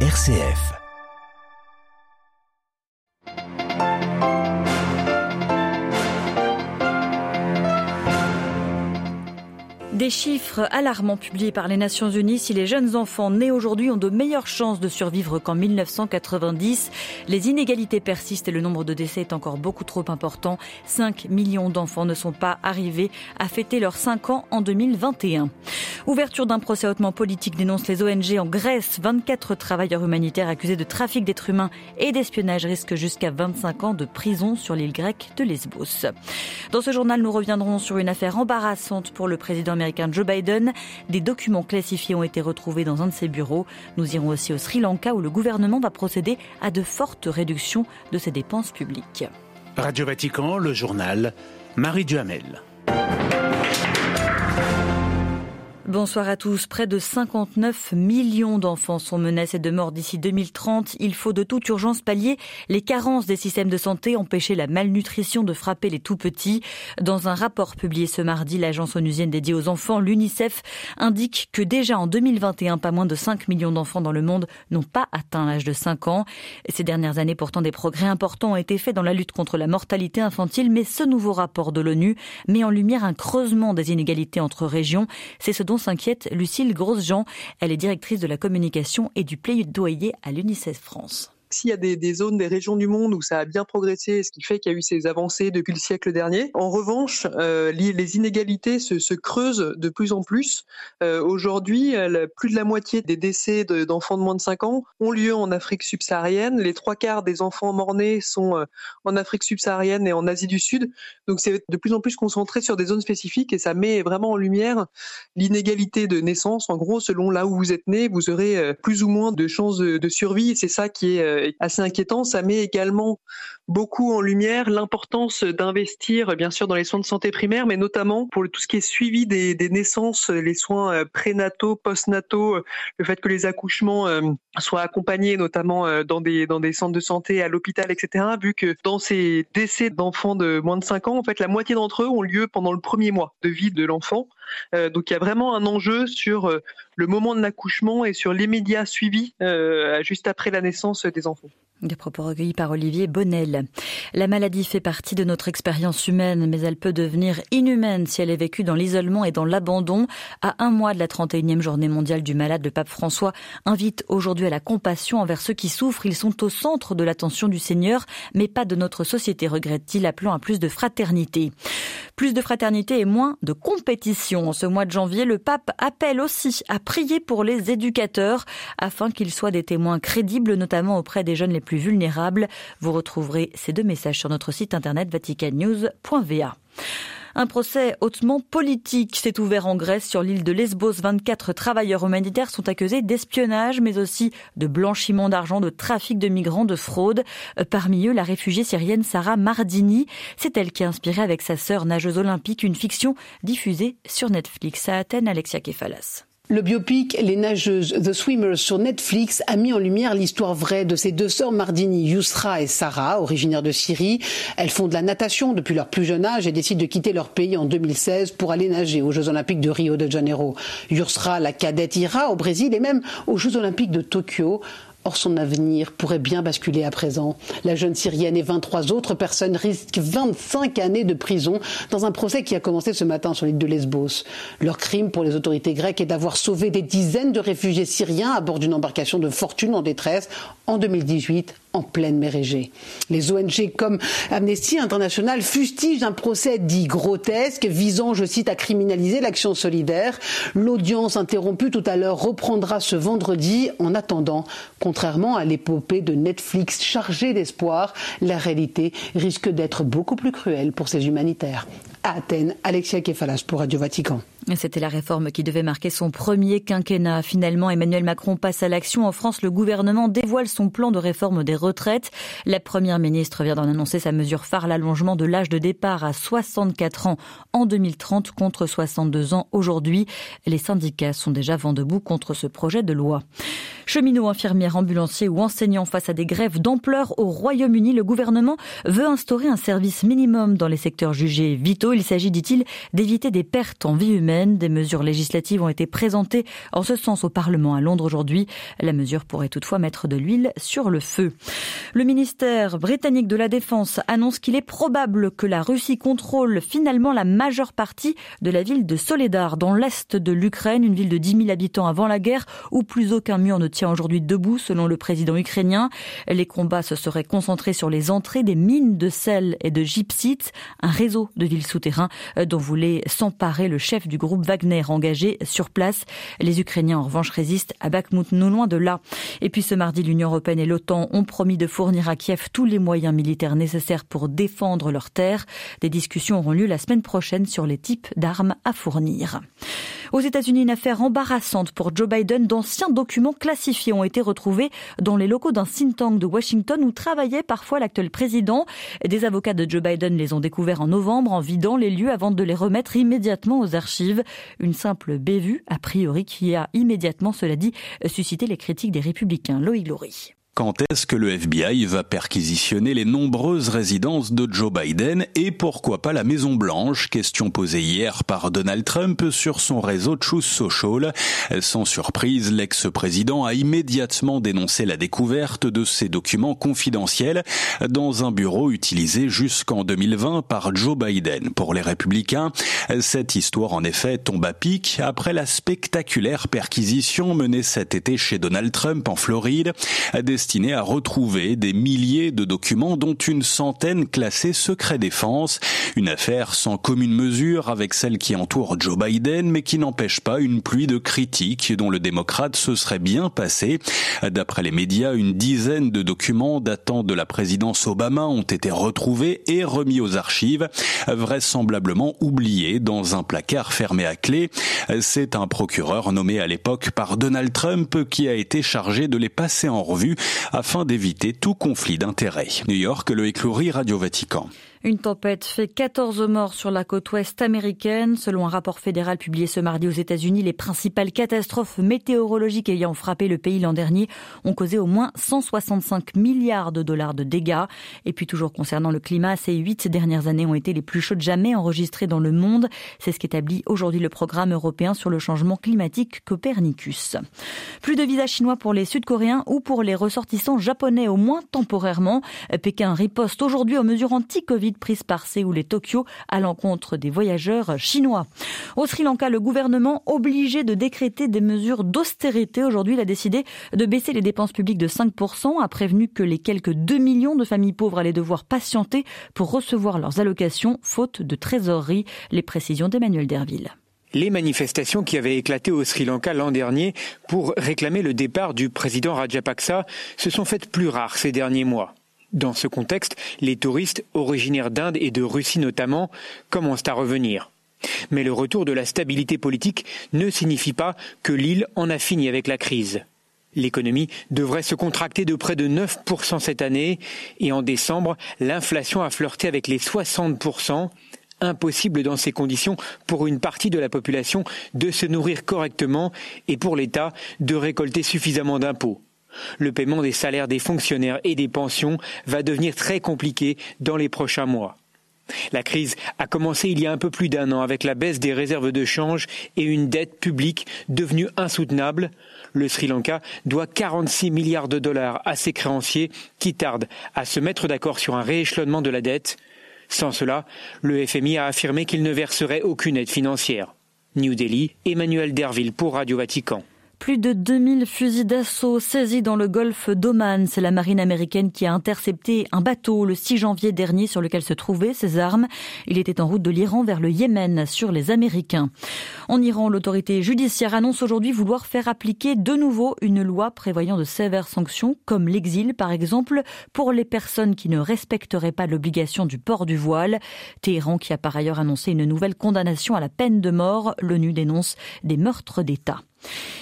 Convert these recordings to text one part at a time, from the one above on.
RCF. Des chiffres alarmants publiés par les Nations Unies. Si les jeunes enfants nés aujourd'hui ont de meilleures chances de survivre qu'en 1990, les inégalités persistent et le nombre de décès est encore beaucoup trop important. 5 millions d'enfants ne sont pas arrivés à fêter leurs 5 ans en 2021. Ouverture d'un procès hautement politique dénonce les ONG en Grèce. 24 travailleurs humanitaires accusés de trafic d'êtres humains et d'espionnage risquent jusqu'à 25 ans de prison sur l'île grecque de Lesbos. Dans ce journal, nous reviendrons sur une affaire embarrassante pour le président Joe Biden. Des documents classifiés ont été retrouvés dans un de ses bureaux. Nous irons aussi au Sri Lanka où le gouvernement va procéder à de fortes réductions de ses dépenses publiques. Radio Vatican, le journal, Marie Duhamel. Bonsoir à tous. Près de 59 millions d'enfants sont menacés de mort d'ici 2030. Il faut de toute urgence pallier les carences des systèmes de santé, empêcher la malnutrition de frapper les tout petits. Dans un rapport publié ce mardi, l'agence onusienne dédiée aux enfants, l'UNICEF, indique que déjà en 2021, pas moins de 5 millions d'enfants dans le monde n'ont pas atteint l'âge de 5 ans. Ces dernières années, pourtant, des progrès importants ont été faits dans la lutte contre la mortalité infantile, mais ce nouveau rapport de l'ONU met en lumière un creusement des inégalités entre régions. C'est ce dont s'inquiète Lucille Grosjean. Elle est directrice de la communication et du plaidoyer à l'UNICEF France s'il y a des, zones, des régions du monde où ça a bien progressé, ce qui fait qu'il y a eu ces avancées depuis le siècle dernier. En revanche, euh, les, inégalités se, se, creusent de plus en plus. Euh, Aujourd'hui, plus de la moitié des décès d'enfants de, moins de 5 ans ont lieu en Afrique subsaharienne. Les trois quarts des enfants morts-nés sont euh, en Afrique subsaharienne et en Asie du Sud. Donc c'est de plus en plus concentré sur des zones spécifiques et ça met vraiment en lumière l'inégalité de naissance. En gros, selon là où vous êtes né, vous aurez euh, plus ou moins de chances de, de survie. C'est ça qui est euh, assez inquiétant. Ça met également beaucoup en lumière l'importance d'investir, bien sûr, dans les soins de santé primaires, mais notamment pour tout ce qui est suivi des, naissances, les soins euh, prénataux, postnataux, le fait que les accouchements euh, soient accompagnés, notamment euh, dans des, dans des centres de santé, à l'hôpital, etc., vu que dans ces décès d'enfants de moins de 5 ans, en fait, la moitié d'entre eux ont lieu pendant le premier mois de vie de l'enfant. donc il y a vraiment un enjeu sur le moment de l'accouchement et sur l'immédiat suivi juste après la naissance des enfants. Des propos recueillis par Olivier Bonnel. La maladie fait partie de notre expérience humaine, mais elle peut devenir inhumaine si elle est vécue dans l'isolement et dans l'abandon. À un mois de la 31e journée mondiale du malade, le pape François invite aujourd'hui à la compassion envers ceux qui souffrent. Ils sont au centre de l'attention du Seigneur, mais pas de notre société, regrette-t-il, appelant à plus de fraternité. Plus de fraternité et moins de compétition. En ce mois de janvier, le pape appelle aussi à prier pour les éducateurs afin qu'ils soient des témoins crédibles, notamment auprès des jeunes les plus vulnérables. Vous retrouverez ces deux messages sur notre site internet vaticannews.va. Un procès hautement politique s'est ouvert en Grèce sur l'île de Lesbos. 24 travailleurs humanitaires sont accusés d'espionnage, mais aussi de blanchiment d'argent, de trafic de migrants, de fraude. Parmi eux, la réfugiée syrienne Sarah Mardini. C'est elle qui a inspiré avec sa sœur nageuse olympique une fiction diffusée sur Netflix à Athènes, Alexia Kefalas. Le biopic Les nageuses The Swimmers sur Netflix a mis en lumière l'histoire vraie de ces deux sœurs Mardini, Yousra et Sarah, originaires de Syrie. Elles font de la natation depuis leur plus jeune âge et décident de quitter leur pays en 2016 pour aller nager aux Jeux Olympiques de Rio de Janeiro. Yousra, la cadette, ira au Brésil et même aux Jeux Olympiques de Tokyo. Or, son avenir pourrait bien basculer à présent. La jeune Syrienne et 23 autres personnes risquent 25 années de prison dans un procès qui a commencé ce matin sur l'île de Lesbos. Leur crime pour les autorités grecques est d'avoir sauvé des dizaines de réfugiés syriens à bord d'une embarcation de fortune en détresse en 2018 en pleine mer Égée. Les ONG comme Amnesty International fustigent un procès dit grotesque visant, je cite, à criminaliser l'action solidaire. L'audience interrompue tout à l'heure reprendra ce vendredi. En attendant, contrairement à l'épopée de Netflix chargée d'espoir, la réalité risque d'être beaucoup plus cruelle pour ces humanitaires. Athènes, Alexia Kefalas pour Radio Vatican. C'était la réforme qui devait marquer son premier quinquennat. Finalement, Emmanuel Macron passe à l'action. En France, le gouvernement dévoile son plan de réforme des retraites. La première ministre vient d'en annoncer sa mesure phare, l'allongement de l'âge de départ à 64 ans en 2030 contre 62 ans aujourd'hui. Les syndicats sont déjà vent debout contre ce projet de loi. Cheminots, infirmières, ambulanciers ou enseignants face à des grèves d'ampleur au Royaume-Uni, le gouvernement veut instaurer un service minimum dans les secteurs jugés vitaux. Il s'agit, dit-il, d'éviter des pertes en vie humaine. Des mesures législatives ont été présentées en ce sens au Parlement à Londres aujourd'hui. La mesure pourrait toutefois mettre de l'huile sur le feu. Le ministère britannique de la Défense annonce qu'il est probable que la Russie contrôle finalement la majeure partie de la ville de Soledar dans l'est de l'Ukraine, une ville de 10 000 habitants avant la guerre où plus aucun mur ne tient aujourd'hui debout selon le président ukrainien. Les combats se seraient concentrés sur les entrées des mines de sel et de gypsite, un réseau de villes souterrains dont voulait s'emparer le chef du groupe Wagner engagé sur place. Les Ukrainiens en revanche résistent à Bakhmut, non loin de là. Et puis ce mardi, l'Union européenne et l'OTAN ont promis de fournir à Kiev tous les moyens militaires nécessaires pour défendre leurs terres. Des discussions auront lieu la semaine prochaine sur les types d'armes à fournir. Aux États-Unis, une affaire embarrassante pour Joe Biden. D'anciens documents classifiés ont été retrouvés dans les locaux d'un think tank de Washington où travaillait parfois l'actuel président. Des avocats de Joe Biden les ont découverts en novembre en vidant les lieux avant de les remettre immédiatement aux archives. Une simple bévue, a priori, qui a immédiatement, cela dit, suscité les critiques des républicains. Loïc. Quand est-ce que le FBI va perquisitionner les nombreuses résidences de Joe Biden et pourquoi pas la Maison Blanche? Question posée hier par Donald Trump sur son réseau Truth Social. Sans surprise, l'ex-président a immédiatement dénoncé la découverte de ces documents confidentiels dans un bureau utilisé jusqu'en 2020 par Joe Biden. Pour les républicains, cette histoire en effet tombe à pic après la spectaculaire perquisition menée cet été chez Donald Trump en Floride destiné à retrouver des milliers de documents dont une centaine classés secret défense. Une affaire sans commune mesure avec celle qui entoure Joe Biden, mais qui n'empêche pas une pluie de critiques dont le démocrate se serait bien passé. D'après les médias, une dizaine de documents datant de la présidence Obama ont été retrouvés et remis aux archives, vraisemblablement oubliés dans un placard fermé à clé. C'est un procureur nommé à l'époque par Donald Trump qui a été chargé de les passer en revue afin d'éviter tout conflit d'intérêts. New York, le éclourie Radio Vatican. Une tempête fait 14 morts sur la côte ouest américaine. Selon un rapport fédéral publié ce mardi aux États-Unis, les principales catastrophes météorologiques ayant frappé le pays l'an dernier ont causé au moins 165 milliards de dollars de dégâts. Et puis toujours concernant le climat, ces huit dernières années ont été les plus chaudes jamais enregistrées dans le monde. C'est ce qu'établit aujourd'hui le programme européen sur le changement climatique Copernicus. Plus de visas chinois pour les Sud-Coréens ou pour les ressortissants japonais, au moins temporairement. Pékin riposte aujourd'hui aux mesures anti-Covid prise par Séoul et Tokyo à l'encontre des voyageurs chinois. Au Sri Lanka, le gouvernement obligé de décréter des mesures d'austérité aujourd'hui, a décidé de baisser les dépenses publiques de 5%, a prévenu que les quelques 2 millions de familles pauvres allaient devoir patienter pour recevoir leurs allocations, faute de trésorerie. Les précisions d'Emmanuel Derville. Les manifestations qui avaient éclaté au Sri Lanka l'an dernier pour réclamer le départ du président Rajapaksa se sont faites plus rares ces derniers mois. Dans ce contexte, les touristes, originaires d'Inde et de Russie notamment, commencent à revenir. Mais le retour de la stabilité politique ne signifie pas que l'île en a fini avec la crise. L'économie devrait se contracter de près de 9% cette année et en décembre, l'inflation a flirté avec les 60%. Impossible dans ces conditions pour une partie de la population de se nourrir correctement et pour l'État de récolter suffisamment d'impôts. Le paiement des salaires des fonctionnaires et des pensions va devenir très compliqué dans les prochains mois. La crise a commencé il y a un peu plus d'un an avec la baisse des réserves de change et une dette publique devenue insoutenable. Le Sri Lanka doit 46 milliards de dollars à ses créanciers qui tardent à se mettre d'accord sur un rééchelonnement de la dette. Sans cela, le FMI a affirmé qu'il ne verserait aucune aide financière. New Delhi, Emmanuel Derville pour Radio Vatican. Plus de 2000 fusils d'assaut saisis dans le golfe d'Oman. C'est la marine américaine qui a intercepté un bateau le 6 janvier dernier sur lequel se trouvaient ces armes. Il était en route de l'Iran vers le Yémen sur les Américains. En Iran, l'autorité judiciaire annonce aujourd'hui vouloir faire appliquer de nouveau une loi prévoyant de sévères sanctions, comme l'exil par exemple, pour les personnes qui ne respecteraient pas l'obligation du port du voile. Téhéran qui a par ailleurs annoncé une nouvelle condamnation à la peine de mort. L'ONU dénonce des meurtres d'État.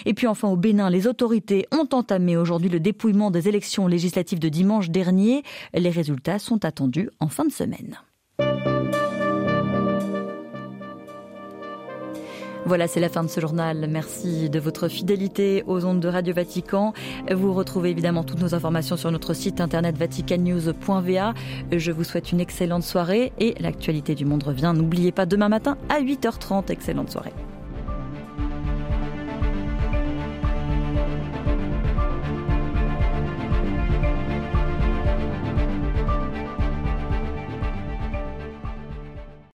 Et puis enfin au Bénin, les autorités ont entamé aujourd'hui le dépouillement des élections législatives de dimanche dernier. Les résultats sont attendus en fin de semaine. Voilà, c'est la fin de ce journal. Merci de votre fidélité aux ondes de Radio Vatican. Vous retrouvez évidemment toutes nos informations sur notre site internet vaticannews.va. Je vous souhaite une excellente soirée et l'actualité du monde revient. N'oubliez pas demain matin à 8h30. Excellente soirée.